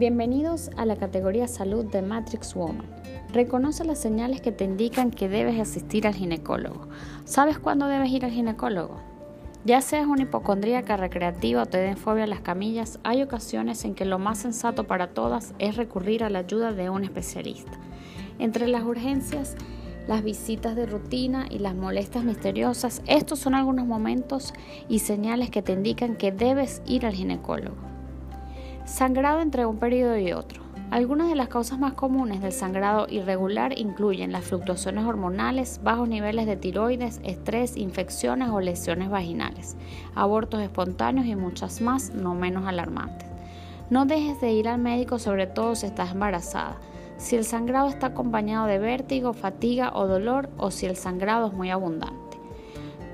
Bienvenidos a la categoría salud de Matrix Woman. Reconoce las señales que te indican que debes asistir al ginecólogo. ¿Sabes cuándo debes ir al ginecólogo? Ya seas una hipocondríaca recreativa o te den fobia a las camillas, hay ocasiones en que lo más sensato para todas es recurrir a la ayuda de un especialista. Entre las urgencias, las visitas de rutina y las molestias misteriosas, estos son algunos momentos y señales que te indican que debes ir al ginecólogo. Sangrado entre un periodo y otro. Algunas de las causas más comunes del sangrado irregular incluyen las fluctuaciones hormonales, bajos niveles de tiroides, estrés, infecciones o lesiones vaginales, abortos espontáneos y muchas más no menos alarmantes. No dejes de ir al médico sobre todo si estás embarazada, si el sangrado está acompañado de vértigo, fatiga o dolor o si el sangrado es muy abundante.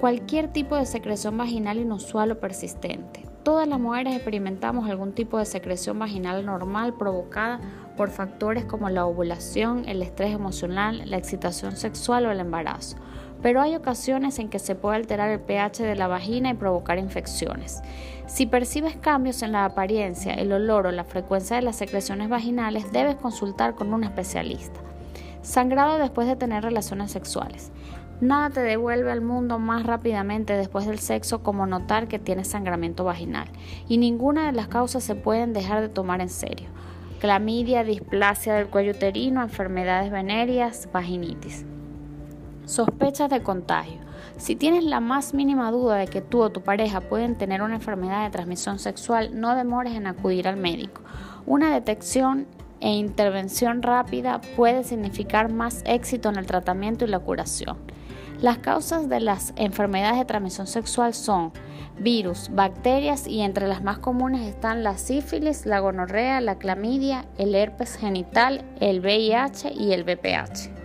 Cualquier tipo de secreción vaginal inusual o persistente, Todas las mujeres experimentamos algún tipo de secreción vaginal normal provocada por factores como la ovulación, el estrés emocional, la excitación sexual o el embarazo. Pero hay ocasiones en que se puede alterar el pH de la vagina y provocar infecciones. Si percibes cambios en la apariencia, el olor o la frecuencia de las secreciones vaginales, debes consultar con un especialista. Sangrado después de tener relaciones sexuales. Nada te devuelve al mundo más rápidamente después del sexo como notar que tienes sangramiento vaginal, y ninguna de las causas se pueden dejar de tomar en serio. Clamidia, displasia del cuello uterino, enfermedades venéreas, vaginitis. Sospechas de contagio. Si tienes la más mínima duda de que tú o tu pareja pueden tener una enfermedad de transmisión sexual, no demores en acudir al médico. Una detección e intervención rápida puede significar más éxito en el tratamiento y la curación. Las causas de las enfermedades de transmisión sexual son virus, bacterias y entre las más comunes están la sífilis, la gonorrea, la clamidia, el herpes genital, el VIH y el VPH.